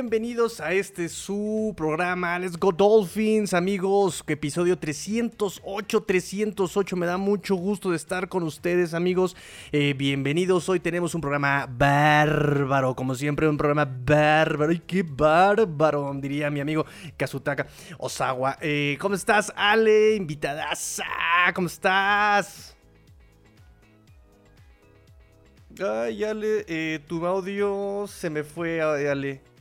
Bienvenidos a este su programa Let's Go Dolphins amigos, episodio 308, 308, me da mucho gusto de estar con ustedes amigos, eh, bienvenidos, hoy tenemos un programa bárbaro, como siempre un programa bárbaro, y qué bárbaro, diría mi amigo Kazutaka Osawa. Eh, ¿Cómo estás Ale, invitadas? ¿Cómo estás? Ay, Ale, eh, tu audio se me fue, Ale.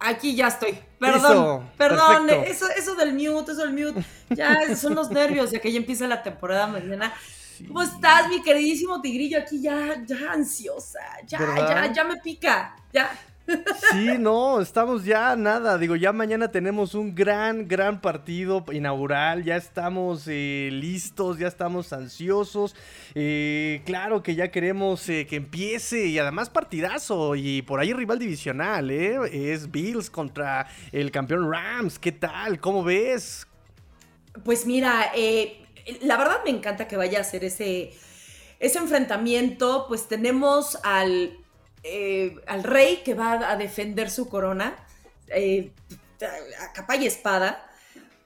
Aquí ya estoy. Perdón, perdón. Eso, eso del mute, eso del mute. Ya son los nervios de que ya empieza la temporada mañana. ¿Cómo estás, mi queridísimo tigrillo? Aquí ya, ya ansiosa. Ya, ya, ya me pica. Ya. Sí, no, estamos ya nada. Digo, ya mañana tenemos un gran, gran partido inaugural. Ya estamos eh, listos, ya estamos ansiosos. Eh, claro que ya queremos eh, que empiece y además partidazo. Y por ahí rival divisional, ¿eh? Es Bills contra el campeón Rams. ¿Qué tal? ¿Cómo ves? Pues mira, la verdad me encanta que vaya a ser ese, ese enfrentamiento. Pues tenemos al eh, al rey que va a defender su corona, eh, a capa y espada.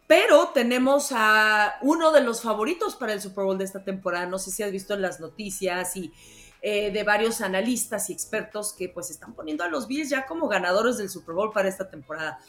Pero tenemos a uno de los favoritos para el Super Bowl de esta temporada. No sé si has visto en las noticias y eh, de varios analistas y expertos que pues están poniendo a los Bills ya como ganadores del Super Bowl para esta temporada.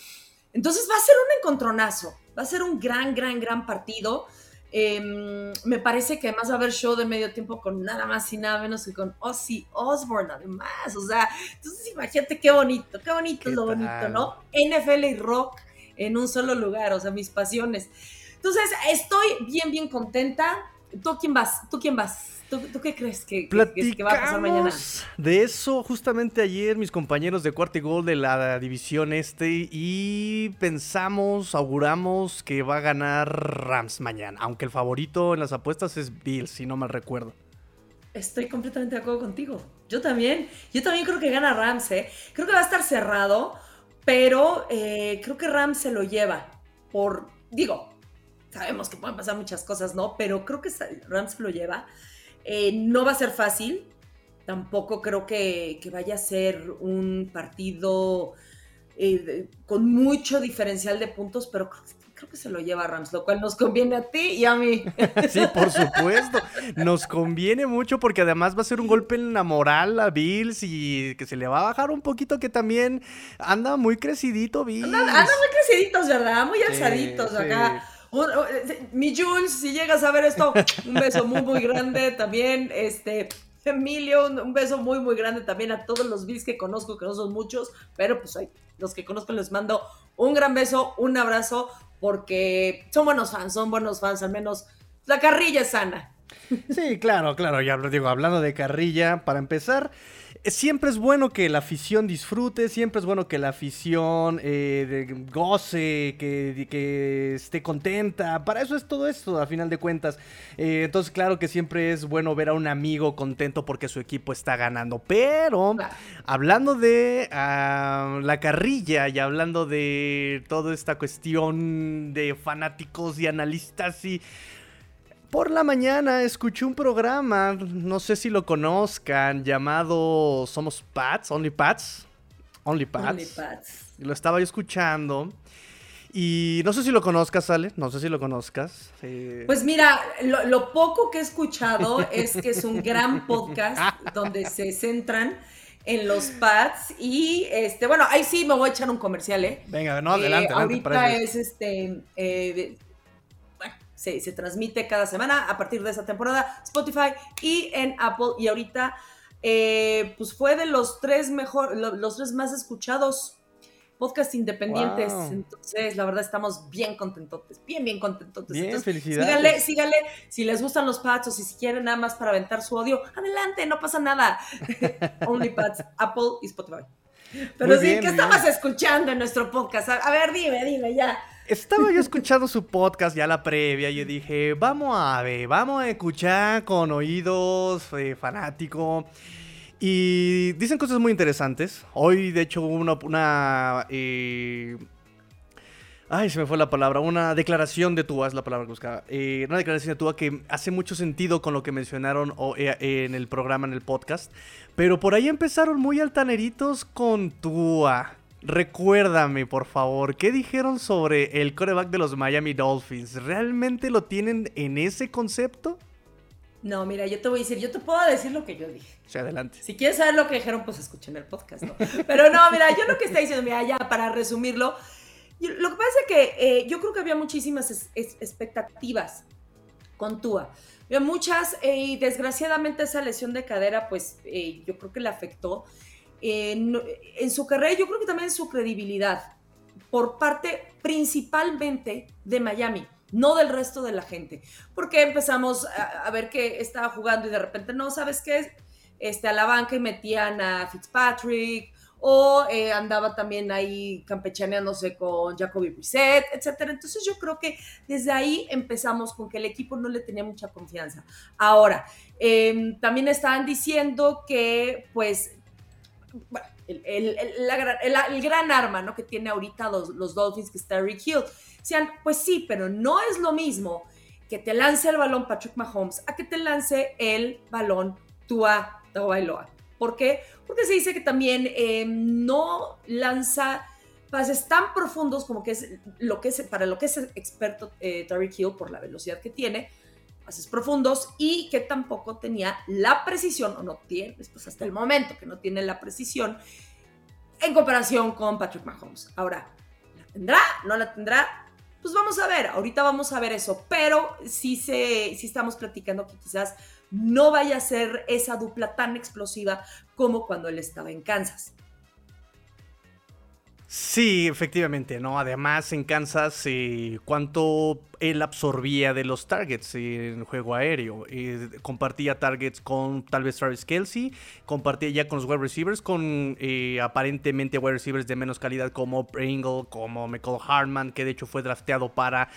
Entonces va a ser un encontronazo, va a ser un gran, gran, gran partido. Em, me parece que además va a haber show de medio tiempo con nada más y nada menos que con Ozzy Osbourne, además. O sea, entonces imagínate qué bonito, qué bonito es lo bonito, ¿no? NFL y rock en un solo lugar, o sea, mis pasiones. Entonces, estoy bien, bien contenta. ¿Tú quién vas? ¿Tú quién vas? ¿Tú, qué crees que, va a pasar mañana? De eso, justamente ayer, mis compañeros de cuarto y gol de la división este, y pensamos, auguramos que va a ganar Rams mañana, aunque el favorito en las apuestas es Bills, si no mal recuerdo. Estoy completamente de acuerdo contigo. Yo también. Yo también creo que gana Rams, ¿eh? Creo que va a estar cerrado, pero eh, creo que Rams se lo lleva. Por, digo, sabemos que pueden pasar muchas cosas, ¿no? Pero creo que Rams se lo lleva. Eh, no va a ser fácil, tampoco creo que, vaya a ser un partido eh, con mucho diferencial de puntos, pero creo, que se lo lleva Rams, lo cual nos conviene a ti y a mí. Sí, por supuesto, nos conviene mucho porque además va a ser un golpe en la moral a Bills y que se le va a bajar un poquito que también anda muy crecidito Bills. Anda, muy creciditos, ¿verdad? Muy alzaditos acá. Eh, mi Jules, si llegas a ver esto, un beso muy, muy grande también. Este, Emilio, un, beso muy, muy grande también a todos los bis que conozco, que no son muchos, pero pues hay, los que conozco les mando un gran beso, un abrazo, porque son buenos fans, son buenos fans, al menos la carrilla es sana. Sí, claro, claro, ya lo digo, hablando de carrilla, para empezar, siempre es bueno que la afición disfrute, siempre es bueno que la afición eh, goce, que, que, esté contenta. Para eso es todo esto, a final de cuentas. Eh, entonces, claro que siempre es bueno ver a un amigo contento porque su equipo está ganando. Pero, hablando de ah, la carrilla y hablando de toda esta cuestión de fanáticos y analistas y por la mañana escuché un programa, no sé si lo conozcan, llamado Somos Pats, Only Pats. Only Pats. Only Pats. Lo estaba yo escuchando. Y no sé si lo conozcas, Ale, no sé si lo conozcas. Pues mira, lo, poco que he escuchado es que es un gran podcast donde se centran en los pads y este, bueno, ahí sí me voy a echar un comercial, ¿eh? Venga, no, adelante, eh, adelante. Ahorita es este, eh, se, transmite cada semana a partir de esa temporada, Spotify y en Apple. Y ahorita, eh, pues fue de los tres mejor, los tres más escuchados podcast independientes. Entonces, la verdad, estamos bien contentos, bien, bien contentos. Bien, felicidades. Síganle, síganle. Si les gustan los pads o si quieren nada más para aventar su odio, adelante, no pasa nada. OnlyPads, Apple y Spotify. Pero sí, ¿qué estabas escuchando en nuestro podcast? A ver, dime, dime, ya. Estaba yo escuchando su podcast ya la previa y yo dije, vamos a ver, vamos a escuchar con oídos eh, fanático. Y dicen cosas muy interesantes. Hoy, de hecho, hubo una... eh, Ay, se me fue la palabra. Una declaración de Tua es la palabra que buscaba. Eh, una declaración de Tua que hace mucho sentido con lo que mencionaron eh, en el programa, en el podcast. Pero por ahí empezaron muy altaneritos con Tua. Recuérdame, por favor, ¿qué dijeron sobre el coreback de los Miami Dolphins? ¿Realmente lo tienen en ese concepto? No, mira, yo te voy a decir, yo te puedo decir lo que yo dije. Sí, adelante. Si quieres saber lo que dijeron, pues escuchen el podcast, ¿no? Pero no, mira, yo lo que está diciendo, mira, ya para resumirlo, lo que pasa es que eh, yo creo que había muchísimas expectativas con Tua. Había muchas eh, y desgraciadamente esa lesión de cadera, pues eh, yo creo que le afectó. En, en su carrera, yo creo que también en su credibilidad, por parte principalmente de Miami no del resto de la gente. Porque empezamos a, ver que estaba jugando y de repente no, ¿sabes qué? Este, a la banca y metían a Fitzpatrick, o eh, andaba también ahí campechaneándose con Jacoby Brissett, etcétera. Entonces yo creo que desde ahí empezamos con que el equipo no le tenía mucha confianza. Ahora, em, también estaban diciendo que, pues, bueno, el, gran arma ¿no? que tiene ahorita los, los Dolphins, que está Rick Hill. Sean, pues sí, pero no es lo mismo que te lance el balón Patrick Mahomes a que te lance el balón Tua Tagovailoa. ¿Por qué? Porque se dice que también eh, no lanza pases tan profundos como que es lo que es para lo que es experto eh, Tariq Hill por la velocidad que tiene, pases profundos y que tampoco tenía la precisión o no tiene, pues hasta el momento que no tiene la precisión en comparación con Patrick Mahomes. Ahora, ¿la tendrá? ¿No la tendrá? Pues vamos a ver, ahorita vamos a ver eso, pero sí, se, sí estamos platicando que quizás no vaya a ser esa dupla tan explosiva como cuando él estaba en Kansas. Sí, efectivamente, ¿no? Además, en Kansas, eh, cuánto él absorbía de los targets en el juego aéreo. Eh, compartía targets con tal vez Travis Kelsey, compartía ya con los wide receivers, con eh, aparentemente wide receivers de menos calidad como Pringle, como Michael Hartman, que de hecho fue drafteado para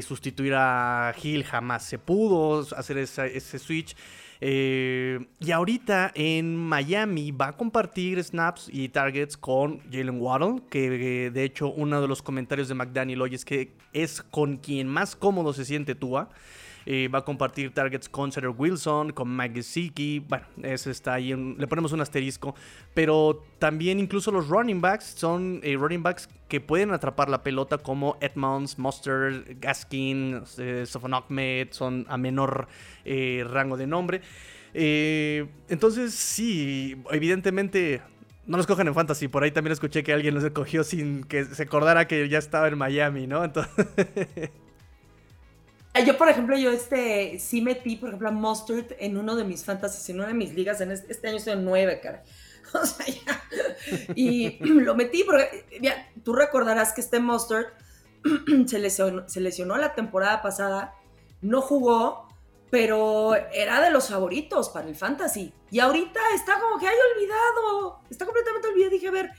sustituir a Hill. Jamás se pudo hacer ese switch. Eh, y ahorita en Miami va a compartir snaps y targets con Jalen Waddle, que de hecho uno de los comentarios de McDaniel hoy es que es con quien más cómodo se siente Tua. Eh, va a compartir targets con Cedar Wilson, con Mike. Bueno, ese está ahí. le ponemos un asterisco. Pero también incluso los running backs son eh, running backs que pueden atrapar la pelota como Edmonds, Monster, Gaskin, eh, Sofon. Son a menor rango de nombre. entonces, sí, evidentemente no los cogen en fantasy. Por ahí también escuché que alguien los cogió sin que se acordara que ya estaba en Miami, ¿no? Entonces. Yo, por ejemplo, yo este, sí metí, por ejemplo, a Mustard en uno de mis fantasies, en una de mis ligas. En este, año en nueve, cara. O sea, ya. Y lo metí porque, ya, tú recordarás que este Mustard se lesionó, se lesionó la temporada pasada, no jugó, pero era de los favoritos para el fantasy. Y ahorita está como que hay olvidado, está completamente olvidado. Dije, a ver,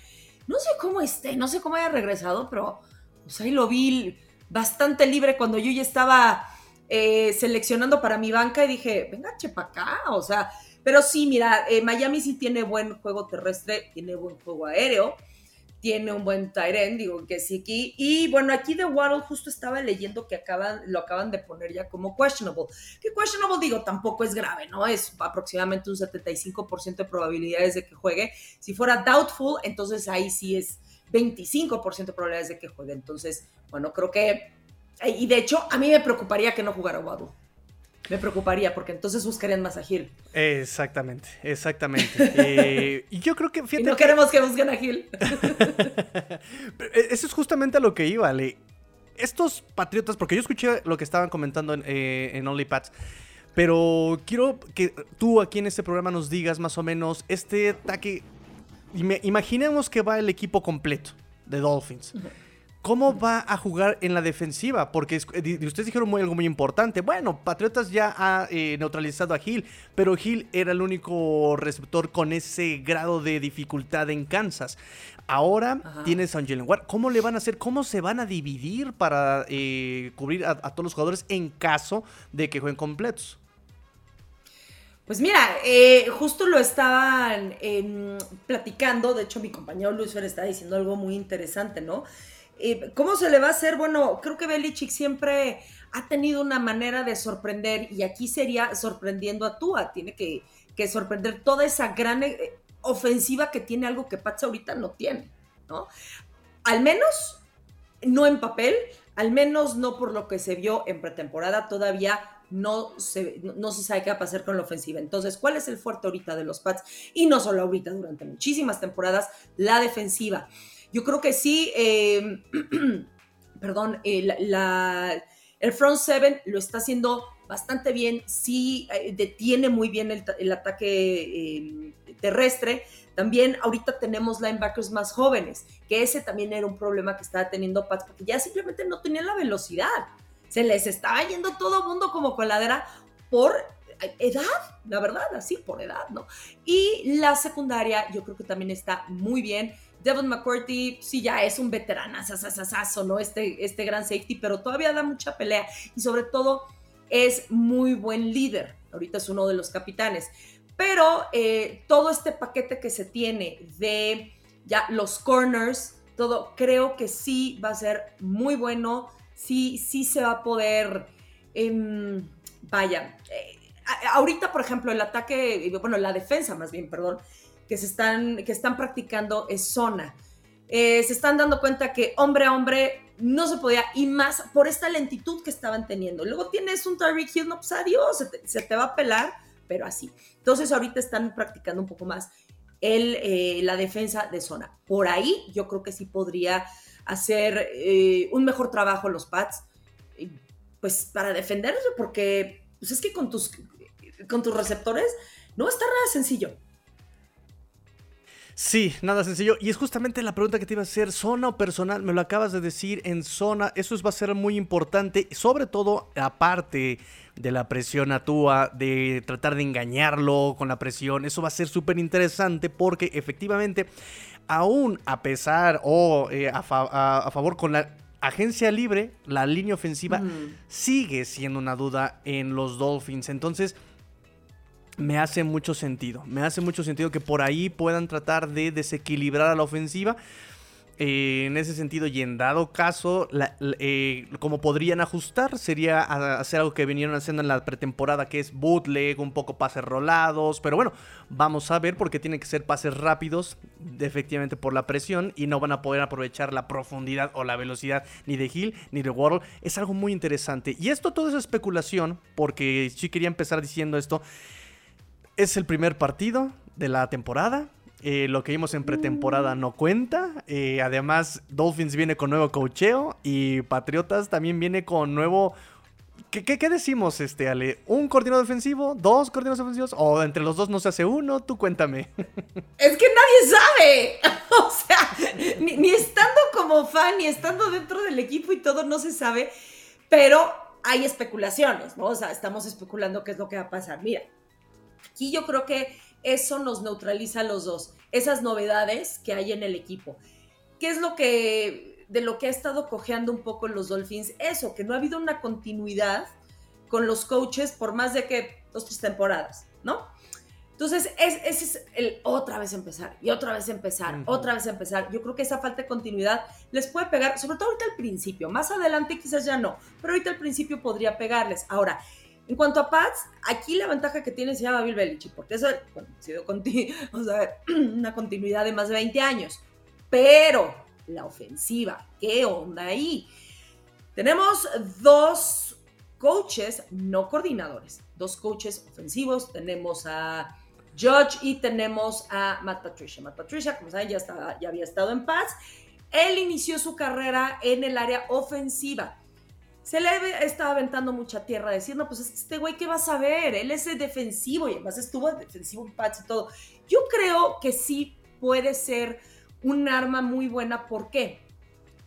no sé cómo esté, no sé cómo haya regresado, pero pues ahí lo vi bastante libre cuando yo ya estaba eh, seleccionando para mi banca y dije, venga, chepa acá, o sea, pero sí, mira, eh, Miami sí tiene buen juego terrestre, tiene buen juego aéreo, tiene un buen Tyren, digo que sí aquí. Y bueno, aquí de Waddle justo estaba leyendo que acaban, lo acaban de poner ya como questionable. Que questionable, digo, tampoco es grave, ¿no? Es aproximadamente un 75% de probabilidades de que juegue. Si fuera doubtful, entonces ahí sí es 25% de probabilidades de que juegue. Entonces, bueno, creo que. Y de hecho, a mí me preocuparía que no jugara Waddle. Me preocuparía porque entonces buscarían más a Gil. Exactamente, exactamente. Eh, y yo creo que. y no queremos que busquen a Gil. E, eso es justamente a lo que iba, Le. Estos patriotas, porque yo escuché lo que estaban comentando en, eh, en OnlyPads. Pero quiero que tú aquí en este programa nos digas más o menos este ataque imaginemos que va el equipo completo de Dolphins. ¿Cómo va a jugar en la defensiva? Porque ustedes dijeron algo muy importante. Bueno, Patriotas ya ha eh, neutralizado a Hill, pero Hill era el único receptor con ese grado de dificultad en Kansas. Ahora tienes a Jalen Ward. ¿Cómo le van a hacer? ¿Cómo se van a dividir para eh, cubrir a, a todos los jugadores en caso de que jueguen completos? Pues mira, eh, justo lo estaban platicando, de hecho mi compañero Luis Fer está diciendo algo muy interesante, ¿no? Eh, ¿Cómo se le va a hacer? Bueno, creo que Belichick siempre ha tenido una manera de sorprender y aquí sería sorprendiendo a Tua. Tiene que, sorprender toda esa gran eh, ofensiva que tiene algo que Pats ahorita no tiene, ¿no? Al menos no en papel, al menos no por lo que se vio en pretemporada, todavía no se, no se sabe qué va a pasar con la ofensiva. Entonces, ¿cuál es el fuerte ahorita de los Pats? Y no solo ahorita, durante muchísimas temporadas, la defensiva. Yo creo que sí, eh, perdón, eh, el front seven lo está haciendo bastante bien, sí eh, detiene muy bien el, ataque eh, terrestre. También ahorita tenemos linebackers más jóvenes, que ese también era un problema que estaba teniendo Pats, porque ya simplemente no tenían la velocidad. Se les estaba yendo todo mundo como coladera por edad, la verdad, así, por edad, ¿no? Y la secundaria yo creo que también está muy bien. Devon McCourty sí ya es un veterano, ¿no? Este, este gran safety, pero todavía da mucha pelea y sobre todo es muy buen líder. Ahorita es uno de los capitanes. Pero eh, todo este paquete que se tiene de ya los corners, todo, creo que sí va a ser muy bueno. Sí, sí se va a poder. Em, vaya. Eh, ahorita, por ejemplo, el ataque, bueno, la defensa más bien, perdón, que, se están, que están practicando es zona. Eh, se están dando cuenta que hombre a hombre no se podía, y más por esta lentitud que estaban teniendo. Luego tienes un Tyreek Hill, no, pues adiós, se te, va a pelar, pero así. Entonces ahorita están practicando un poco más el, eh, la defensa de zona. Por ahí yo creo que sí podría hacer eh, un mejor trabajo los Pats, pues para defenderse, porque pues es que con tus, con tus receptores no está nada sencillo. Sí, nada sencillo. Y es justamente la pregunta que te iba a hacer, zona o personal, me lo acabas de decir, en zona, eso va a ser muy importante, sobre todo aparte de la presión a Tua, de tratar de engañarlo con la presión, eso va a ser súper interesante porque efectivamente, aún a pesar o eh, a, favor con la agencia libre, la línea ofensiva sigue siendo una duda en los Dolphins. Entonces, me hace mucho sentido. Me hace mucho sentido que por ahí puedan tratar de desequilibrar a la ofensiva. Eh, en ese sentido, y en dado caso, eh, como podrían ajustar, sería hacer algo que vinieron haciendo en la pretemporada, que es bootleg, un poco pases rolados. Pero bueno, vamos a ver porque tienen que ser pases rápidos, efectivamente por la presión, y no van a poder aprovechar la profundidad o la velocidad ni de Hill ni de Waddle. Es algo muy interesante. Y esto todo es especulación, porque sí quería empezar diciendo esto. Es el primer partido de la temporada. Eh, lo que vimos en pretemporada no cuenta. Eh, además, Dolphins viene con nuevo cocheo y Patriotas también viene con nuevo. ¿Qué, qué, decimos, este, Ale? ¿Un coordinador defensivo? ¿Dos coordinadores ofensivos? ¿O entre los dos no se hace uno? Tú cuéntame. Es que nadie sabe. O sea, ni, ni estando como fan, ni estando dentro del equipo y todo, no se sabe. Pero hay especulaciones, ¿no? O sea, estamos especulando qué es lo que va a pasar. Mira, Aquí yo creo que eso nos neutraliza a los dos, esas novedades que hay en el equipo. ¿Qué es lo que, de lo que ha estado cojeando un poco los Dolphins? Eso, que no ha habido una continuidad con los coaches por más de que dos, tres temporadas, ¿no? Entonces, ese es el otra vez empezar y otra vez empezar, otra vez empezar. Yo creo que esa falta de continuidad les puede pegar, sobre todo ahorita al principio. Más adelante quizás ya no, pero ahorita al principio podría pegarles. Ahora, en cuanto a Pats, aquí la ventaja que tiene se llama Bill Belichick, porque eso ha sido una continuidad de más de 20 años. Pero la ofensiva, ¿qué onda ahí? Tenemos dos coaches, no coordinadores, dos coaches ofensivos. Tenemos a Judge y tenemos a Matt Patricia. Matt Patricia, como saben, ya, estaba, ya había estado en Pats. Él inició su carrera en el área ofensiva se le estaba aventando mucha tierra diciendo, pues este güey, ¿qué vas a ver? Él es defensivo y además estuvo defensivo en Pats y todo. Yo creo que sí puede ser un arma muy buena. ¿Por qué?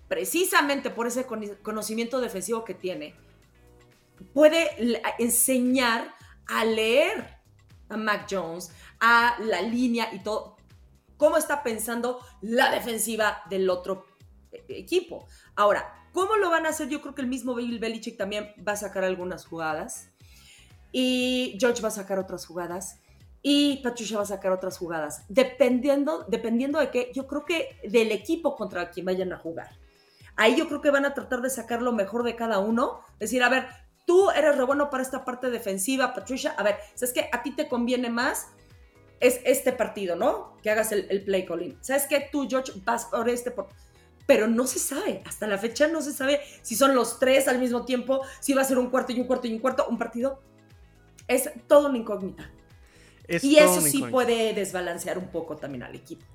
Precisamente por ese conocimiento defensivo que tiene. Puede enseñar a leer a Mac Jones, a la línea y todo, cómo está pensando la defensiva del otro e-, equipo. Ahora, ¿Cómo lo van a hacer? Yo creo que el mismo Bill Belichick también va a sacar algunas jugadas. Y George va a sacar otras jugadas. Y Patricia va a sacar otras jugadas. Dependiendo, dependiendo de qué, yo creo que del equipo contra quien vayan a jugar. Ahí yo creo que van a tratar de sacar lo mejor de cada uno. Decir, a ver, tú eres re bueno para esta parte defensiva, Patricia. A ver, ¿sabes qué? A ti te conviene más es este partido, ¿no? Que hagas el, play calling. ¿Sabes qué? Tú, George, vas por este. Por... Pero no se sabe, hasta la fecha no se sabe si son los tres al mismo tiempo, si va a ser un cuarto y un cuarto y un cuarto, un partido. Es todo una incógnita. y eso sí puede desbalancear un poco también al equipo.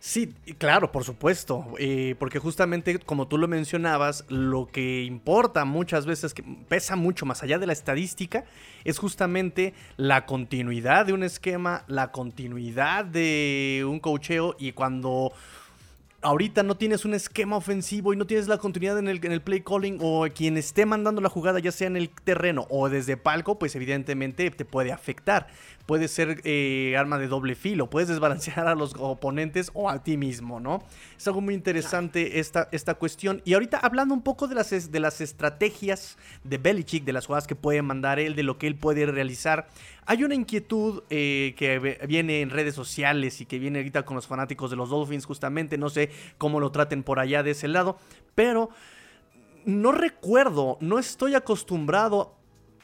Sí, claro, por supuesto, eh, porque justamente como tú lo mencionabas, lo que importa muchas veces, que pesa mucho más allá de la estadística, es justamente la continuidad de un esquema, la continuidad de un cocheo y cuando ahorita no tienes un esquema ofensivo y no tienes la continuidad en el, en el, play calling o quien esté mandando la jugada, ya sea en el terreno o desde palco, pues evidentemente te puede afectar puede ser eh, arma de doble filo, puedes desbalancear a los oponentes o a ti mismo, ¿no? Es algo muy interesante esta, esta cuestión. Y ahorita hablando un poco de las, de las estrategias de Belichick, de las jugadas que puede mandar él, de lo que él puede realizar, hay una inquietud eh, que viene en redes sociales y que viene ahorita con los fanáticos de los Dolphins justamente, no sé cómo lo traten por allá de ese lado, pero no recuerdo, no estoy acostumbrado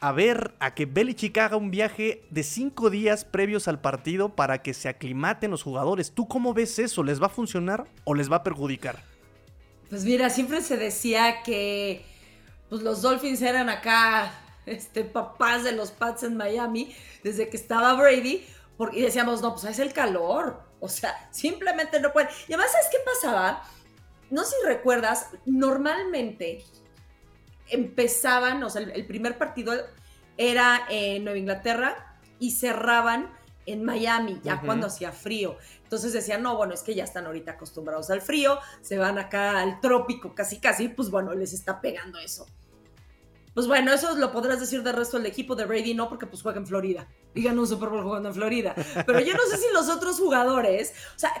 a ver a que Belichick haga un viaje de cinco días previos al partido para que se aclimaten los jugadores. ¿Tú cómo ves eso? ¿Les va a funcionar o les va a perjudicar? Pues mira, siempre se decía que pues, los Dolphins eran acá este, papás de los Pats en Miami desde que estaba Brady. Porque, y decíamos, no, pues es el calor. O sea, simplemente no pueden. Y además, ¿sabes qué pasaba? No sé si recuerdas, normalmente empezaban, o sea, el, primer partido era en Nueva Inglaterra y cerraban en Miami, ya cuando hacía frío. Entonces decían, no, bueno, es que ya están ahorita acostumbrados al frío, se van acá al trópico casi casi, pues bueno, les está pegando eso. Pues bueno, eso lo podrás decir del resto del equipo de Brady, no porque pues juega en Florida. Digan un Super Bowl jugando en Florida. Pero yo no sé si los otros jugadores, o sea,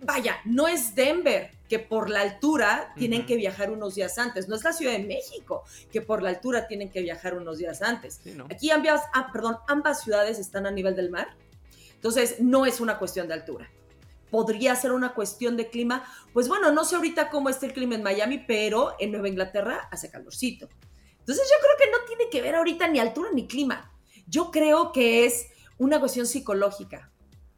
vaya, no es Denver, que por la altura tienen que viajar unos días antes. No es la Ciudad de México, que por la altura tienen que viajar unos días antes. Aquí ambas, ah, perdón, ambas ciudades están a nivel del mar. Entonces, no es una cuestión de altura. Podría ser una cuestión de clima. Pues bueno, no sé ahorita cómo está el clima en Miami, pero en Nueva Inglaterra hace calorcito. Entonces, yo creo que no tiene que ver ahorita ni altura ni clima. Yo creo que es una cuestión psicológica.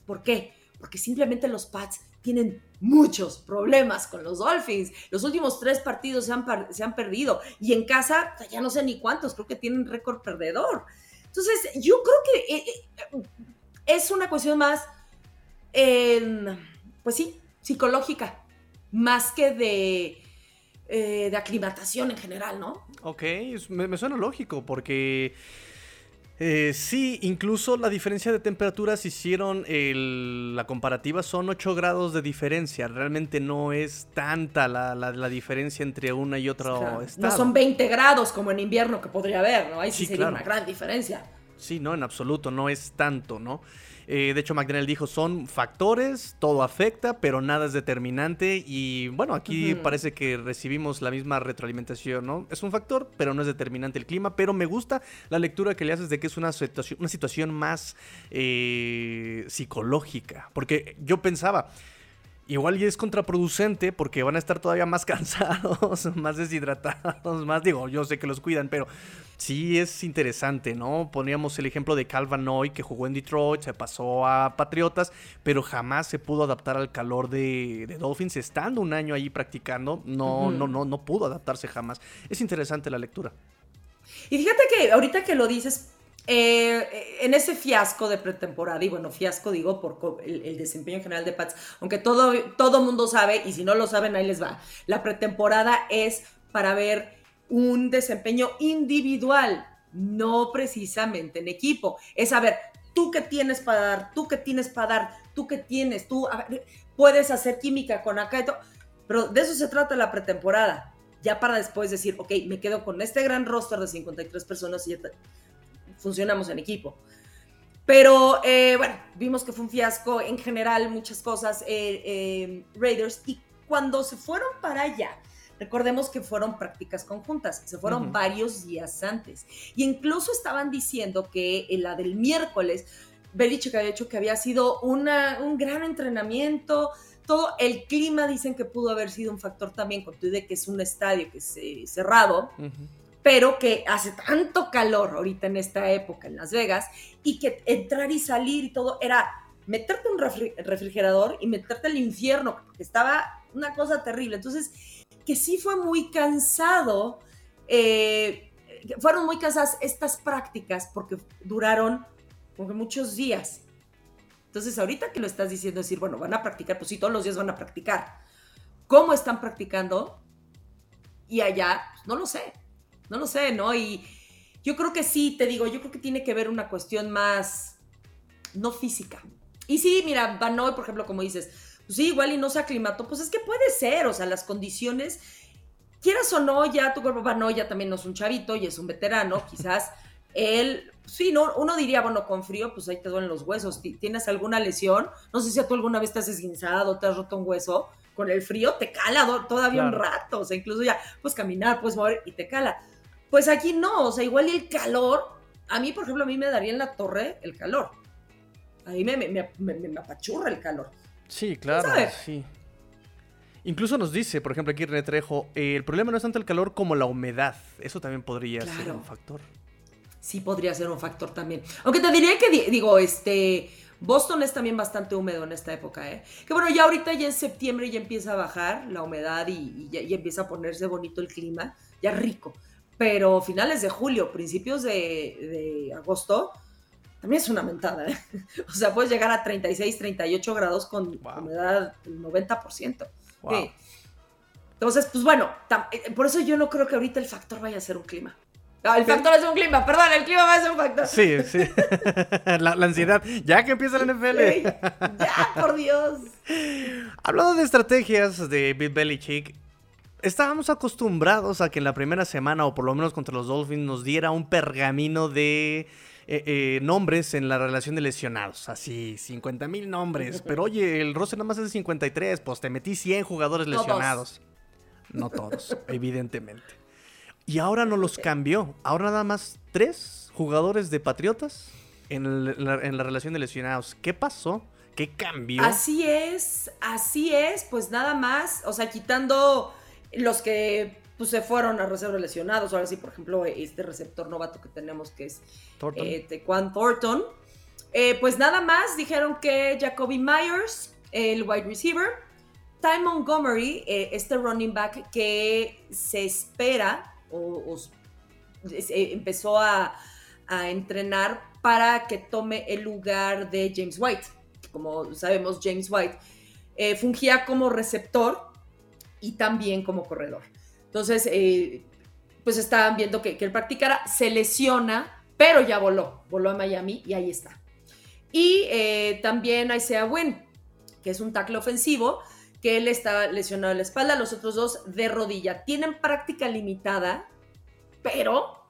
¿Por qué? Porque simplemente los Pats tienen muchos problemas con los Dolphins. Los últimos tres partidos se han, se han perdido y en casa ya no sé ni cuántos, creo que tienen récord perdedor. Entonces, yo creo que eh, eh, es una cuestión más, pues sí, psicológica, más que de, eh, de aclimatación en general, ¿no? Ok, me suena lógico porque eh, sí, incluso la diferencia de temperaturas hicieron la comparativa, son 8 grados de diferencia. Realmente no es tanta la, diferencia entre una y otra No son 20 grados como en invierno que podría haber, ¿no? Ahí sí, sería una gran diferencia. Sí, no, en absoluto, no es tanto, ¿no? Eh, de hecho, McDaniel dijo, son factores, todo afecta, pero nada es determinante. Y bueno, aquí parece que recibimos la misma retroalimentación, ¿no? Es un factor, pero no es determinante el clima. Pero me gusta la lectura que le haces de que es una situación, una situación más eh, psicológica. Porque yo pensaba... Igual y es contraproducente porque van a estar todavía más cansados, más deshidratados, más digo, yo sé que los cuidan, pero sí es interesante, ¿no? Poníamos el ejemplo de Calvin Noy que jugó en Detroit, se pasó a Patriotas, pero jamás se pudo adaptar al calor de, Dolphins estando un año ahí practicando, no, no, no, no pudo adaptarse jamás. Es interesante la lectura. Y fíjate que ahorita que lo dices, eh, en ese fiasco de pretemporada, y bueno, fiasco digo por el, desempeño general de Pats, aunque todo, todo mundo sabe, y si no lo saben, ahí les va. La pretemporada es para ver un desempeño individual, no precisamente en equipo. Es saber, tú qué tienes para dar, tú qué tienes para dar, tú qué tienes, tú puedes hacer química con acá y todo. Pero de eso se trata la pretemporada. Ya para después decir, ok, me quedo con este gran roster de 53 personas y ya funcionamos en equipo. Pero eh, bueno, vimos que fue un fiasco en general, muchas cosas, eh, eh, Raiders. Y cuando se fueron para allá, recordemos que fueron prácticas conjuntas, se fueron varios días antes. Y incluso estaban diciendo que en la del miércoles Belichick había dicho que había sido una, un gran entrenamiento, todo el clima dicen que pudo haber sido un factor también, con tu de que es un estadio que es cerrado, pero que hace tanto calor ahorita en esta época en Las Vegas y que entrar y salir y todo era meterte un refrigerador y meterte al infierno, porque estaba una cosa terrible. Entonces, que sí fue muy cansado, eh, fueron muy cansadas estas prácticas porque duraron muchos días. Entonces, ahorita que lo estás diciendo, decir, bueno, van a practicar, pues sí, todos los días van a practicar. ¿Cómo están practicando? Y allá, pues, no lo sé, no lo sé, ¿no? Y yo creo que sí, te digo, yo creo que tiene que ver una cuestión más, no física. Y sí, mira, Banoy, por ejemplo, como dices, pues sí, igual y no se aclimató, pues es que puede ser, o sea, las condiciones, quieras o no, ya tu cuerpo Banoy ya también no es un chavito y es un veterano, quizás él sí, no, uno diría, bueno, con frío, pues ahí te duelen los huesos. ¿Tienes alguna lesión? No sé si tú alguna vez te has esguinzado, te has roto un hueso. Con el frío te cala todavía un rato, o sea, incluso ya puedes caminar, puedes mover y te cala. Pues aquí no, o sea, igual el calor, a mí, por ejemplo, a mí me daría en la torre el calor. A mí me, me, me, apachurra el calor. Sí, claro, sí. Incluso nos dice, por ejemplo, aquí René Trejo, eh, el problema no es tanto el calor como la humedad. Eso también podría ser un factor sí podría ser un factor también. Aunque te diría que, digo, este, Boston es también bastante húmedo en esta época, ¿eh? Que bueno, ya ahorita ya en septiembre ya empieza a bajar la humedad y, ya, empieza a ponerse bonito el clima, ya rico. Pero finales de julio, principios de, agosto, también es una mentada, ¿eh? O sea, puedes llegar a 36, 38 grados con humedad del 90%. Entonces, pues bueno, eh, por eso yo no creo que ahorita el factor vaya a ser un clima. No, el factor es un clima, perdón, el clima va a ser un factor. Sí, sí. la, ansiedad. Ya que empieza la NFL. ya, por Dios. Hablando de estrategias de Bill Belichick, estábamos acostumbrados a que en la primera semana, o por lo menos contra los Dolphins, nos diera un pergamino de eh, eh, nombres en la relación de lesionados. Así, 50 mil nombres. Pero oye, el roster nada más es de 53, pues te metí 100 jugadores lesionados. No todos, evidentemente. Y ahora no los cambió. Ahora nada más tres jugadores de Patriotas en, la, relación de lesionados. ¿Qué pasó? ¿Qué cambió? Así es, así es. Pues nada más, o sea, quitando los que pues, se fueron a reserva lesionados. Ahora sí, por ejemplo, este receptor novato que tenemos que es Thornton. Eh, Tequan Thornton. Eh, pues nada más dijeron que Jacoby Myers, el wide receiver, Ty Montgomery, eh, este running back que se espera o, empezó a, entrenar para que tome el lugar de James White. Como sabemos, James White eh, fungía como receptor y también como corredor. Entonces, eh, pues estaban viendo que, que, él practicara, se lesiona, pero ya voló, voló a Miami y ahí está. Y también Isaiah Wynn, que es un tackle ofensivo, que él está lesionado en la espalda, los otros dos de rodilla. Tienen práctica limitada, pero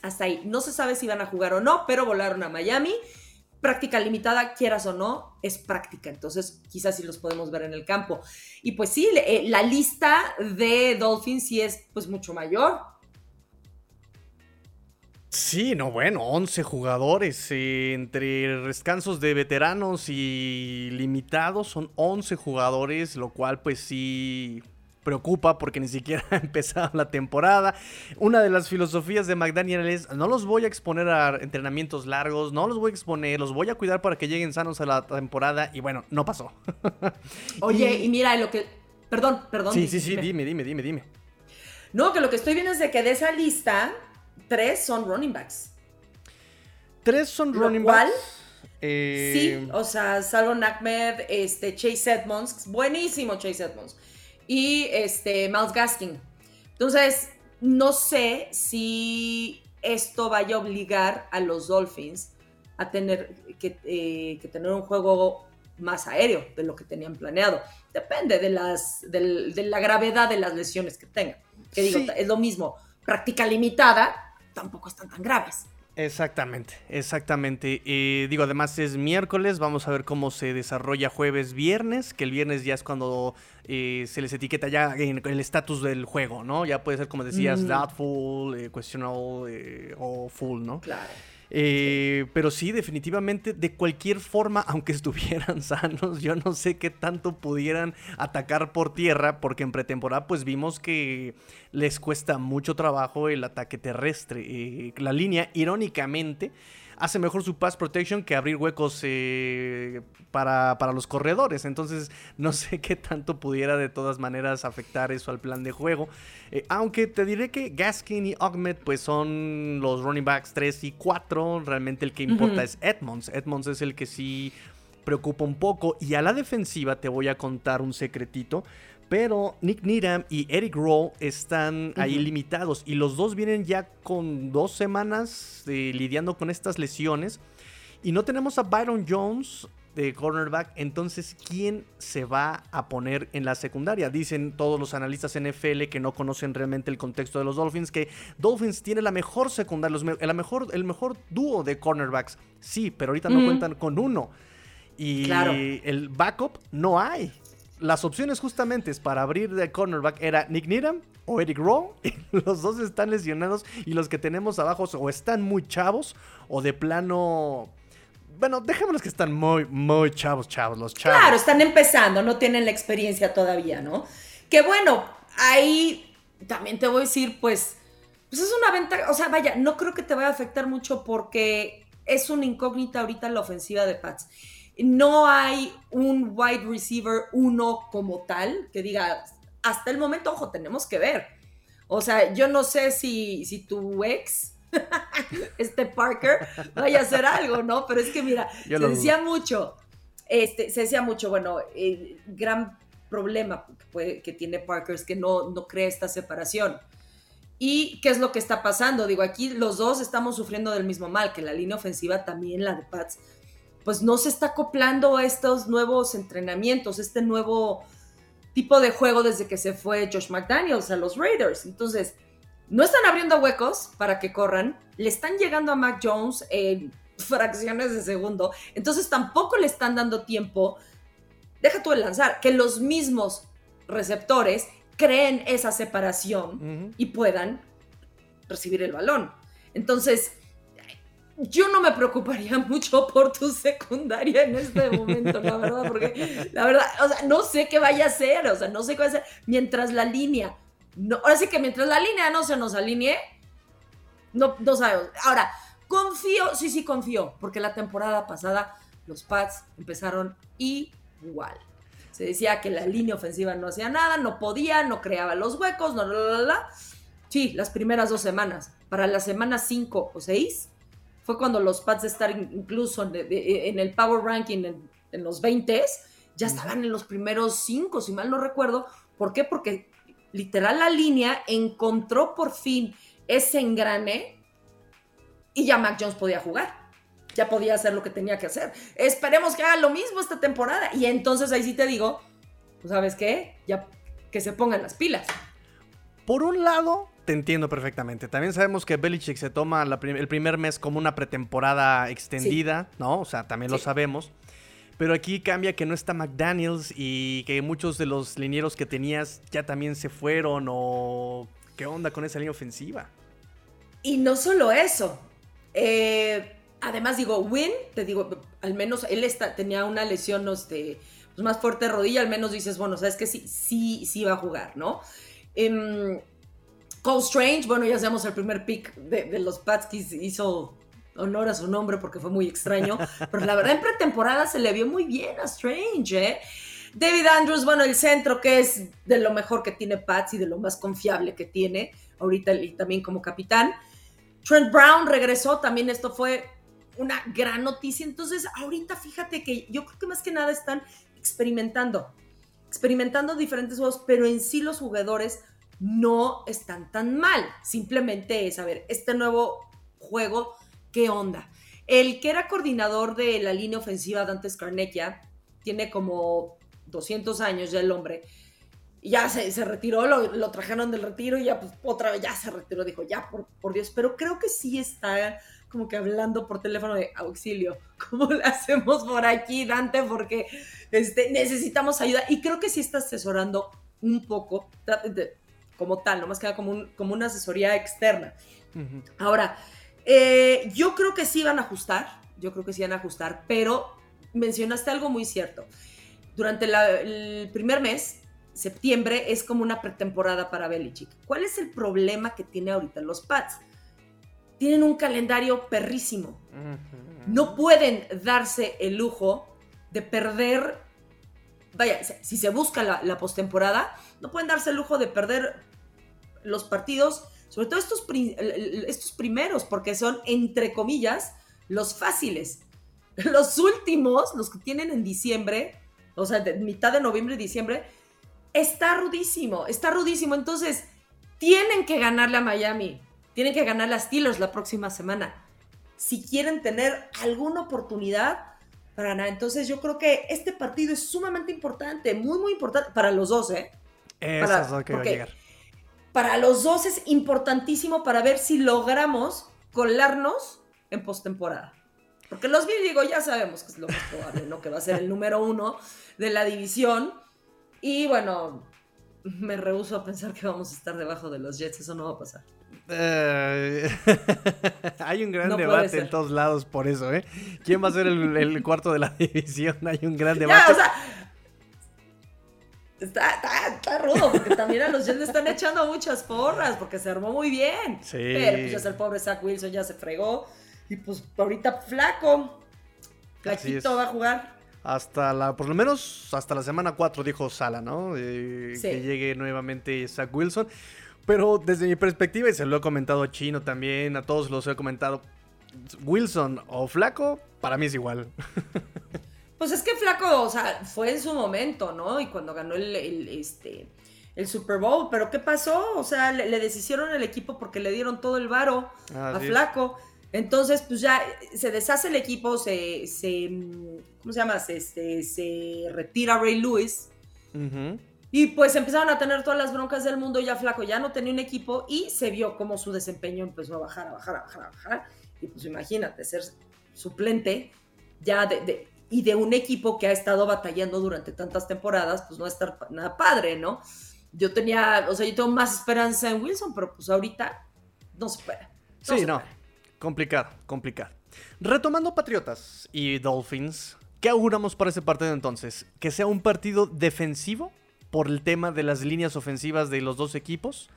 hasta ahí. No se sabe si van a jugar o no, pero volaron a Miami. Práctica limitada, quieras o no, es práctica. Entonces, quizás sí los podemos ver en el campo. Y pues sí, eh, la lista de Dolphins sí es pues mucho mayor. Sí, no, bueno, 11 jugadores eh, entre descansos de veteranos y limitados son 11 jugadores, lo cual pues sí preocupa porque ni siquiera ha empezado la temporada. Una de las filosofías de McDaniel es, no los voy a exponer a entrenamientos largos, no los voy a exponer, los voy a cuidar para que lleguen sanos a la temporada y bueno, no pasó. Oye, y, mira lo que... Perdón, perdón. Sí, sí, sí, dime, dime, dime, dime. No, que lo que estoy viendo es de que de esa lista tres son running backs. Tres son running backs. Eh... Sí, o sea, Salvo Ahmed, este, Chase Edmonds, buenísimo Chase Edmonds, y este, Miles Gaskin. Entonces, no sé si esto vaya a obligar a los Dolphins a tener que, eh, tener un juego más aéreo de lo que tenían planeado. Depende de, las, de, la gravedad de las lesiones que tengan. Que digo, es lo mismo, práctica limitada, tampoco están tan graves. Exactamente, exactamente. Eh, digo, además es miércoles, vamos a ver cómo se desarrolla jueves, viernes, que el viernes ya es cuando eh, se les etiqueta ya en, el estatus del juego, ¿no? Ya puede ser, como decías, doubtful, eh, questionable o full, ¿no? Claro. Eh, pero sí, definitivamente, de cualquier forma, aunque estuvieran sanos, yo no sé qué tanto pudieran atacar por tierra, porque en pretemporada pues vimos que les cuesta mucho trabajo el ataque terrestre. Eh, la línea, irónicamente, hace mejor su pass protection que abrir huecos eh, para, los corredores. Entonces, no sé qué tanto pudiera de todas maneras afectar eso al plan de juego. Eh, aunque te diré que Gaskin y Ahmed, pues son los running backs 3 y 4. Realmente el que importa es Edmonds. Edmonds es el que sí preocupa un poco. Y a la defensiva te voy a contar un secretito. Pero Nick Needham y Eric Rowe están ahí limitados y los dos vienen ya con dos semanas eh, lidiando con estas lesiones. Y no tenemos a Byron Jones de cornerback, entonces ¿quién se va a poner en la secundaria? Dicen todos los analistas NFL que no conocen realmente el contexto de los Dolphins que Dolphins tiene la mejor secundaria, la mejor, el mejor dúo de cornerbacks. Sí, pero ahorita no cuentan con uno. Y el backup no hay las opciones justamente para abrir de cornerback era Nick Needham o Eric Rowe. los dos están lesionados y los que tenemos abajo o están muy chavos o de plano... Bueno, dejémonos que están muy, muy chavos, chavos, los chavos. Claro, están empezando, no tienen la experiencia todavía, ¿no? Que bueno, ahí también te voy a decir, pues, pues es una ventaja, o sea, vaya, no creo que te vaya a afectar mucho porque es una incógnita ahorita la ofensiva de Pats no hay un wide receiver uno como tal que diga, hasta el momento, ojo, tenemos que ver. O sea, yo no sé si, si tu ex, este Parker, vaya a hacer algo, ¿no? Pero es que mira, se decía mucho, este, se decía mucho, bueno, el gran problema que, tiene Parker es que no, no crea esta separación. ¿Y qué es lo que está pasando? Digo, aquí los dos estamos sufriendo del mismo mal, que la línea ofensiva también, la de Pats, pues no se está acoplando a estos nuevos entrenamientos, este nuevo tipo de juego desde que se fue Josh McDaniels a los Raiders. Entonces, no están abriendo huecos para que corran, le están llegando a Mac Jones en fracciones de segundo, entonces tampoco le están dando tiempo, deja tú de lanzar, que los mismos receptores creen esa separación y puedan recibir el balón. Entonces, yo no me preocuparía mucho por tu secundaria en este momento, la verdad, porque la verdad, o sea, no sé qué vaya a hacer, o sea, no sé qué va a hacer mientras la línea, no, ahora sí que mientras la línea no se nos alinee, no, no sabemos. Ahora, confío, sí, sí confío, porque la temporada pasada los Pats empezaron igual. Se decía que la línea ofensiva no hacía nada, no podía, no creaba los huecos, no, la, la, la. Sí, las primeras dos semanas. Para la semana 5 o 6, fue cuando los Pats de estar incluso en, el Power Ranking en, los 20 ya estaban en los primeros 5, si mal no recuerdo. ¿Por qué? Porque literal la línea encontró por fin ese engrane y ya Mac Jones podía jugar. Ya podía hacer lo que tenía que hacer. Esperemos que haga lo mismo esta temporada. Y entonces ahí sí te digo, pues, ¿sabes qué? Ya que se pongan las pilas. Por un lado, te entiendo perfectamente. También sabemos que Belichick se toma el primer mes como una pretemporada extendida, ¿no? O sea, también lo sabemos. Pero aquí cambia que no está McDaniels y que muchos de los linieros que tenías ya también se fueron o qué onda con esa línea ofensiva. Y no solo eso. Eh, además digo, Win, te digo, al menos él está, tenía una lesión este, pues más fuerte de rodilla, al menos dices, bueno, sabes que sí, sí, sí va a jugar, ¿no? Eh, Cole Strange, bueno, ya sabemos el primer pick de, los Pats que hizo honor a su nombre porque fue muy extraño, pero la verdad en pretemporada se le vio muy bien a Strange, ¿eh? David Andrews, bueno, el centro que es de lo mejor que tiene Pats y de lo más confiable que tiene ahorita y también como capitán. Trent Brown regresó, también esto fue una gran noticia. Entonces, ahorita fíjate que yo creo que más que nada están experimentando, experimentando diferentes juegos, pero en sí los jugadores no están tan mal. Simplemente es, a ver, este nuevo juego, ¿qué onda? El que era coordinador de la línea ofensiva Dante Scarnecchia, tiene como 200 años ya el hombre, ya se, retiró, lo, trajeron del retiro y ya pues, otra vez ya se retiró, dijo, ya, por, por Dios, pero creo que sí está como que hablando por teléfono de auxilio, ¿cómo lo hacemos por aquí, Dante? Porque este, necesitamos ayuda y creo que sí está asesorando un poco, como tal, no más que como, como una asesoría externa. Ahora, Eh, yo creo que sí van a ajustar, yo creo que sí van a ajustar, pero mencionaste algo muy cierto. Durante el primer mes, septiembre, es como una pretemporada para Belichick. ¿Cuál es el problema que tiene ahorita los Pats? Tienen un calendario perrísimo. No pueden darse el lujo de perder. Vaya, si se busca la, la postemporada, no pueden darse el lujo de perder los partidos, sobre todo estos, estos primeros, porque son, entre comillas, los fáciles. Los últimos, los que tienen en diciembre, o sea, de mitad de noviembre diciembre, está rudísimo, está rudísimo. Entonces, tienen que ganarle a Miami, tienen que ganarle a Steelers la próxima semana. Si quieren tener alguna oportunidad para ganar. Entonces, yo creo que este partido es sumamente importante, muy, muy importante para los dos, ¿eh? Eso es lo que va a llegar. Para los dos es importantísimo para ver si logramos colarnos en postemporada. Porque los Bills, digo, ya sabemos que es lo más probable, ¿no? Que va a ser el número uno de la división. Y bueno, me rehuso a pensar que vamos a estar debajo de los Jets, eso no va a pasar. Eh, hay un gran debate en todos lados por eso, ¿eh? ¿Quién va a ser el, cuarto de la división? Hay un gran debate. o sea, está, está, rudo, porque también a los Jets le están echando muchas porras, porque se armó muy bien. Sí. Pero pues ya el pobre Zach Wilson ya se fregó. Y pues ahorita flaco, flaquito va a jugar. Hasta la, por lo menos hasta la semana 4 dijo Sala, ¿no? Que llegue nuevamente Zach Wilson. Pero desde mi perspectiva, y se lo he comentado a Chino también, a todos los he comentado, Wilson o Flaco, para mí es igual. Pues es que Flaco, o sea, fue en su momento, ¿no? Y cuando ganó el, este, el Super Bowl, pero ¿qué pasó? O sea, le, deshicieron el equipo porque le dieron todo el varo a Flaco. Entonces, pues ya se deshace el equipo, se, se ¿cómo se llama? Se, se, retira Ray Lewis. Y pues empezaron a tener todas las broncas del mundo, ya flaco, ya no tenía un equipo y se vio como su desempeño empezó a bajar, a bajar, a bajar, a bajar. Y pues imagínate, ser suplente ya de, y de un equipo que ha estado batallando durante tantas temporadas, pues no estar nada padre, ¿no? Yo tenía, o sea, yo tengo más esperanza en Wilson, pero pues ahorita no se puede. sí, no. Complicado, complicado. Retomando Patriotas y Dolphins, ¿qué auguramos para ese partido entonces? ¿Que sea un partido defensivo por el tema de las líneas ofensivas de los dos equipos?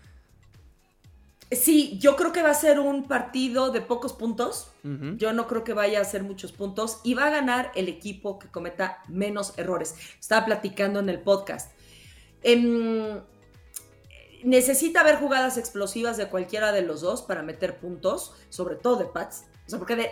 Sí, yo creo que va a ser un partido de pocos puntos. Yo no creo que vaya a ser muchos puntos. Y va a ganar el equipo que cometa menos errores. Estaba platicando en el podcast. Em, necesita haber jugadas explosivas de cualquiera de los dos para meter puntos, sobre todo de Pats. O sea, porque de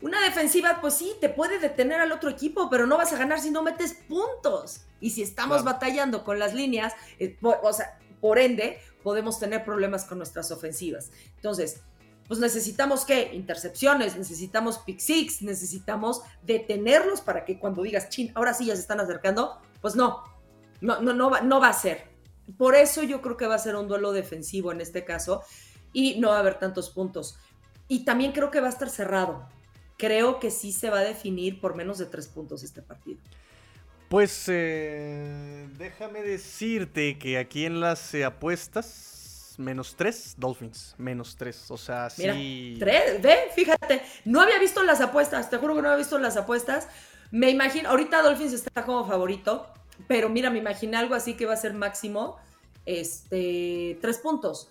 una defensiva, pues sí, te puede detener al otro equipo, pero no vas a ganar si no metes puntos. Y si estamos batallando con las líneas, eh, o sea, por ende, podemos tener problemas con nuestras ofensivas. Entonces, pues necesitamos qué? Intercepciones, necesitamos pick six, necesitamos detenerlos para que cuando digas, chin, ahora sí ya se están acercando, pues no, no, no, no, va, no va a ser. Por eso yo creo que va a ser un duelo defensivo en este caso y no va a haber tantos puntos. Y también creo que va a estar cerrado. Creo que sí se va a definir por menos de tres puntos este partido. Pues eh, déjame decirte que aquí en las eh, apuestas, menos tres, Dolphins, menos tres. O sea, sí. tres, ve, fíjate, no había visto las apuestas, te juro que no había visto las apuestas. Me imagino, ahorita Dolphins está como favorito, pero mira, me imaginé algo así que va a ser máximo, este, tres puntos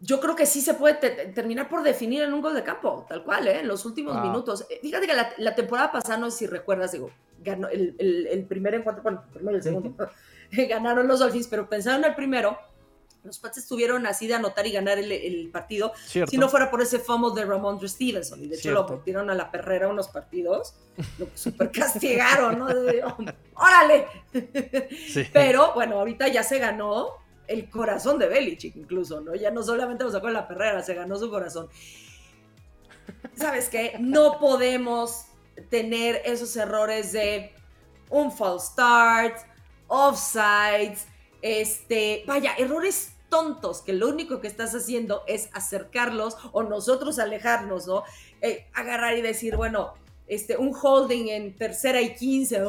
yo creo que sí se puede terminar por definir en un gol de campo, tal cual, ¿eh? en los últimos minutos. Eh, fíjate que la, temporada pasada, no sé si recuerdas, digo, ganó el, primer encuentro, bueno, el primero y el segundo, ganaron los Dolphins, pero pensaron el primero, los Pats estuvieron así de anotar y ganar el, partido, si no fuera por ese fumble de Ramondre Stevenson, y de hecho lo metieron a la perrera unos partidos, lo super castigaron, ¿no? ¡Órale! Pero bueno, ahorita ya se ganó, el corazón de Belichick incluso, ¿no? Ya no solamente lo sacó en la perrera, se ganó su corazón. ¿Sabes qué? No podemos tener esos errores de un false start, offsides, este, vaya, errores tontos que lo único que estás haciendo es acercarlos o nosotros alejarnos, ¿no? Eh, agarrar y decir, bueno, este, un holding en tercera y quince,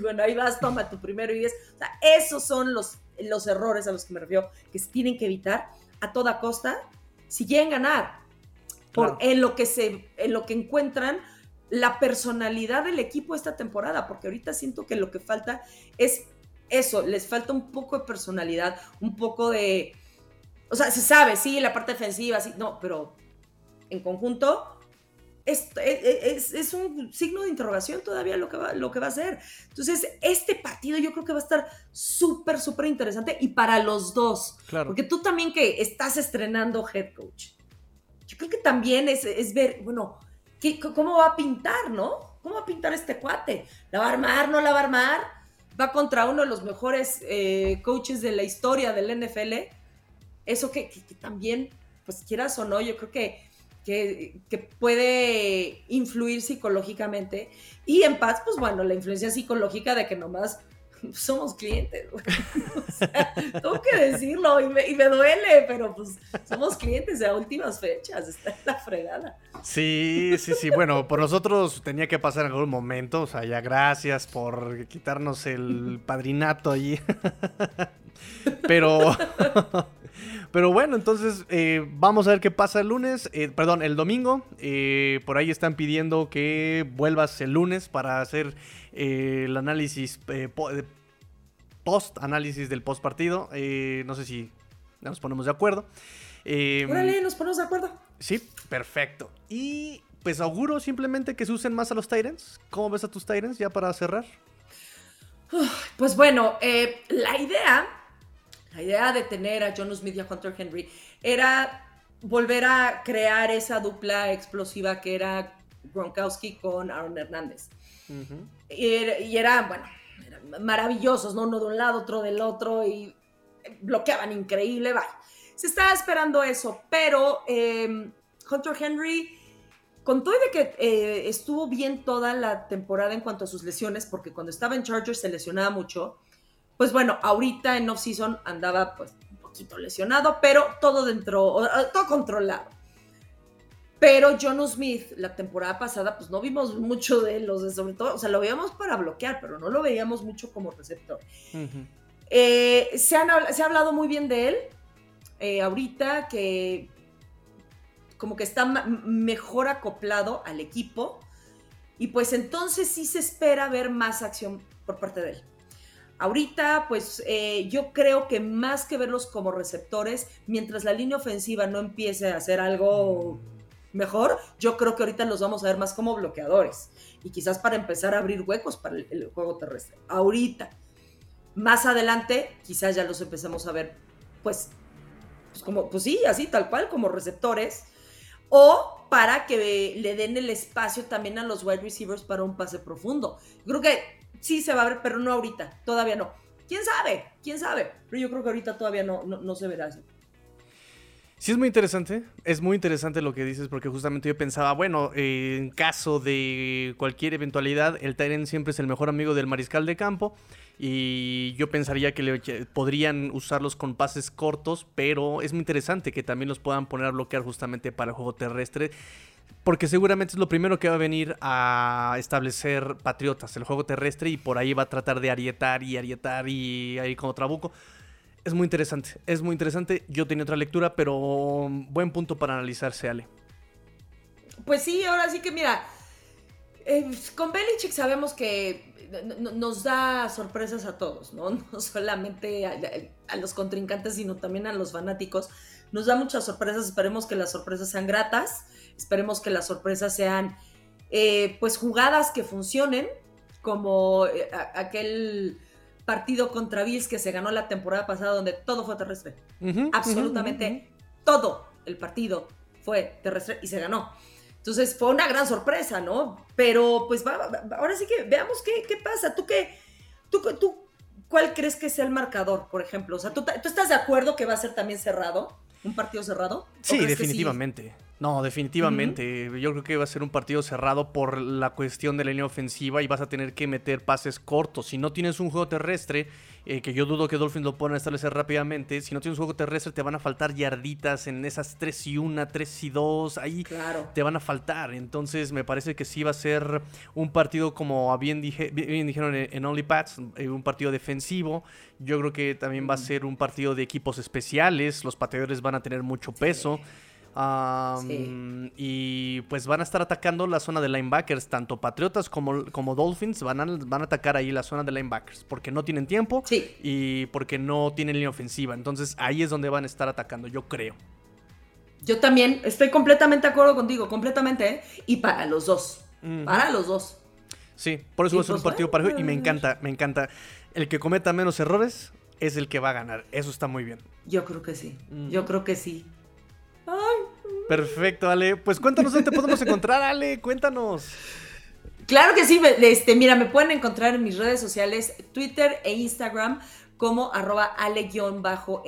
bueno, ahí vas, toma tu primero y diez. O sea, esos son los los errores a los que me refiero, que se tienen que evitar a toda costa si quieren ganar. por, en, lo que se, en lo que encuentran la personalidad del equipo esta temporada, porque ahorita siento que lo que falta es eso, les falta un poco de personalidad, un poco de... O sea, se sabe, sí, la parte defensiva, sí, no, pero en conjunto es, es, un signo de interrogación todavía lo que, va, lo que va a ser. Entonces, este partido yo creo que va a estar súper, súper interesante y para los dos. Claro. Porque tú también que estás estrenando head coach, yo creo que también es, es ver, bueno, ¿qué, ¿cómo va a pintar, no? ¿Cómo va a pintar este cuate? ¿La va a armar, no la va a armar? Va contra uno de los mejores eh, coaches de la historia del NFL. Eso que, que también, pues quieras o no, yo creo que que, puede influir psicológicamente. Y en paz, pues bueno, la influencia psicológica de que nomás somos clientes. tengo que decirlo y me, duele, pero pues somos clientes a últimas fechas, está en la fregada. Sí, sí, sí. Bueno, por nosotros tenía que pasar en algún momento. O sea, ya gracias por quitarnos el padrinato allí. Pero pero bueno, entonces eh, vamos a ver qué pasa el lunes, eh, perdón, el domingo. Eh, por ahí están pidiendo que vuelvas el lunes para hacer el análisis, post-análisis del post partido. no sé si nos ponemos de acuerdo. Órale, nos ponemos de acuerdo. Sí, perfecto. Y pues auguro simplemente que se usen más a los Tyrants. ¿Cómo ves a tus Tyrants ya para cerrar? Pues bueno, la idea la idea de tener a John Smith y a Hunter Henry era volver a crear esa dupla explosiva que era Gronkowski con Aaron Hernández. y, era, bueno, maravillosos, ¿no? Uno de un lado, otro del otro, y bloqueaban increíble, vaya. Se estaba esperando eso, pero em, Hunter Henry, con todo de que eh, estuvo bien toda la temporada en cuanto a sus lesiones, porque cuando estaba en Chargers se lesionaba mucho, pues bueno, ahorita en off-season andaba pues un poquito lesionado, pero todo dentro, todo controlado. Pero John Smith, la temporada pasada, pues no vimos mucho de él, sobre todo, o sea, lo veíamos para bloquear, pero no lo veíamos mucho como receptor. Eh, se, ha hablado muy bien de él eh, ahorita, que como que está mejor acoplado al equipo, y pues entonces sí se espera ver más acción por parte de él. Ahorita, pues eh, yo creo que más que verlos como receptores, mientras la línea ofensiva no empiece a hacer algo mejor, yo creo que ahorita los vamos a ver más como bloqueadores. Y quizás para empezar a abrir huecos para el, juego terrestre. Ahorita. Más adelante, quizás ya los empecemos a ver, pues, pues, como, pues sí, así, tal cual, como receptores. O para que le den el espacio también a los wide receivers para un pase profundo. Creo que sí se va a ver, pero no ahorita, todavía no. ¿Quién sabe? ¿Quién sabe? Pero yo creo que ahorita todavía no, no, se verá así. Sí, es muy interesante. Es muy interesante lo que dices, porque justamente yo pensaba, bueno, en caso de cualquier eventualidad, el Tyrant siempre es el mejor amigo del mariscal de campo. Y yo pensaría que, podrían usarlos con pases cortos, pero es muy interesante que también los puedan poner a bloquear justamente para el juego terrestre. Porque seguramente es lo primero que va a venir a establecer Patriotas, el juego terrestre, y por ahí va a tratar de arietar y arietar y ahí como trabuco. Es muy interesante, es muy interesante. Yo tenía otra lectura, pero buen punto para analizarse, Ale. Pues sí, ahora sí que mira, eh, con Belichick sabemos que nos da sorpresas a todos, ¿no? No solamente a, los contrincantes, sino también a los fanáticos. Nos da muchas sorpresas, esperemos que las sorpresas sean gratas. Esperemos que las sorpresas sean, eh, pues, jugadas que funcionen, como eh, aquel partido contra Bills que se ganó la temporada pasada donde todo fue terrestre. Absolutamente todo el partido fue terrestre y se ganó. Entonces fue una gran sorpresa, ¿no? Pero pues ahora sí que veamos qué, qué pasa. ¿Tú qué? ¿Tú, ¿Tú cuál crees que sea el marcador, por ejemplo? O sea, ¿tú, ¿tú estás de acuerdo que va a ser también cerrado? ¿Un partido cerrado? Sí, definitivamente. No, definitivamente. Yo creo que va a ser un partido cerrado por la cuestión de la línea ofensiva y vas a tener que meter pases cortos. Si no tienes un juego terrestre, eh, que yo dudo que Dolphins lo puedan establecer rápidamente, si no tienes un juego terrestre te van a faltar yarditas en esas 3 y 1, 3 y 2, ahí te van a faltar. Entonces me parece que sí va a ser un partido como bien, dije, bien dijeron en, OnlyPads, eh, un partido defensivo. Yo creo que también va a ser un partido de equipos especiales, los pateadores van a tener mucho peso. Y pues van a estar atacando la zona de linebackers. Tanto Patriotas como, como Dolphins van a, van a atacar ahí la zona de linebackers. Porque no tienen tiempo y porque no tienen línea ofensiva. Entonces ahí es donde van a estar atacando, yo creo. Yo también estoy completamente de acuerdo contigo, completamente. ¿eh? Y para los dos. Para los dos. Sí, por eso va a ser un pues, partido parejo y me encanta, me encanta. El que cometa menos errores es el que va a ganar. Eso está muy bien. Yo creo que sí. Yo creo que sí. Perfecto, Ale. Pues cuéntanos dónde te podemos encontrar, Ale. Cuéntanos. Claro que sí. Este, mira, me pueden encontrar en mis redes sociales, Twitter e Instagram como arroba ale-nfl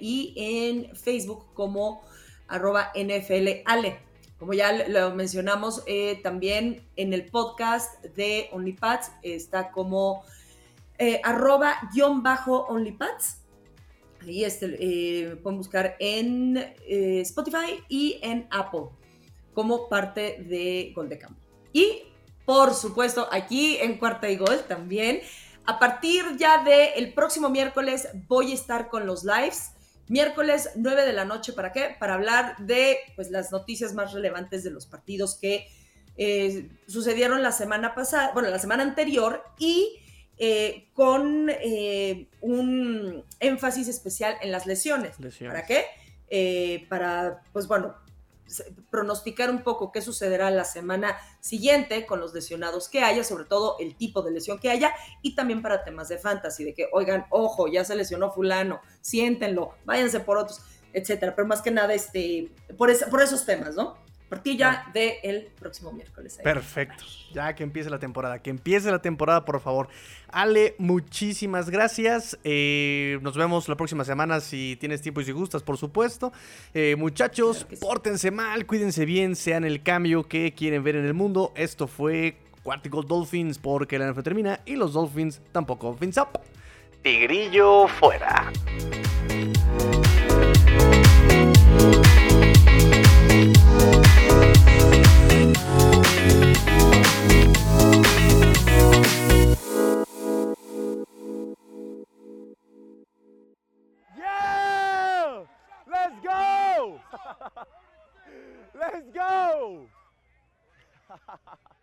y en Facebook como arroba nfl ale. Como ya lo mencionamos, eh, también en el podcast de OnlyPads está como eh, arroba guion bajo OnlyPads. Ahí este, eh, pueden buscar en Spotify y en Apple como parte de Gol de. Y por supuesto, aquí en Cuarta y Gol también. A partir ya del próximo miércoles voy a estar con los lives Miércoles 9 de la noche, ¿para qué? Para hablar de pues, las noticias más relevantes de los partidos que eh, sucedieron la semana pasada, bueno, la semana anterior y eh, con eh, un énfasis especial en las lesiones. lesiones. ¿Para qué? para, pues bueno, pronosticar un poco qué sucederá la semana siguiente con los lesionados que haya, sobre todo el tipo de lesión que haya, y también para temas de fantasy, de que, oigan, ojo, ya se lesionó fulano, siéntenlo, váyanse por otros, etcétera. Pero más que nada, este, por, por esos temas, ¿no? Partilla del próximo miércoles. Perfecto. Ya que empiece la temporada. Que empiece la temporada, por favor. Ale, muchísimas gracias. Eh, nos vemos la próxima semana si tienes tiempo y si gustas, por supuesto. Eh, muchachos, pórtense mal, cuídense bien, sean el cambio que quieren ver en el mundo. Esto fue Quartical Dolphins porque la NFL termina y los Dolphins tampoco. Fins up. Tigrillo fuera. Let's go!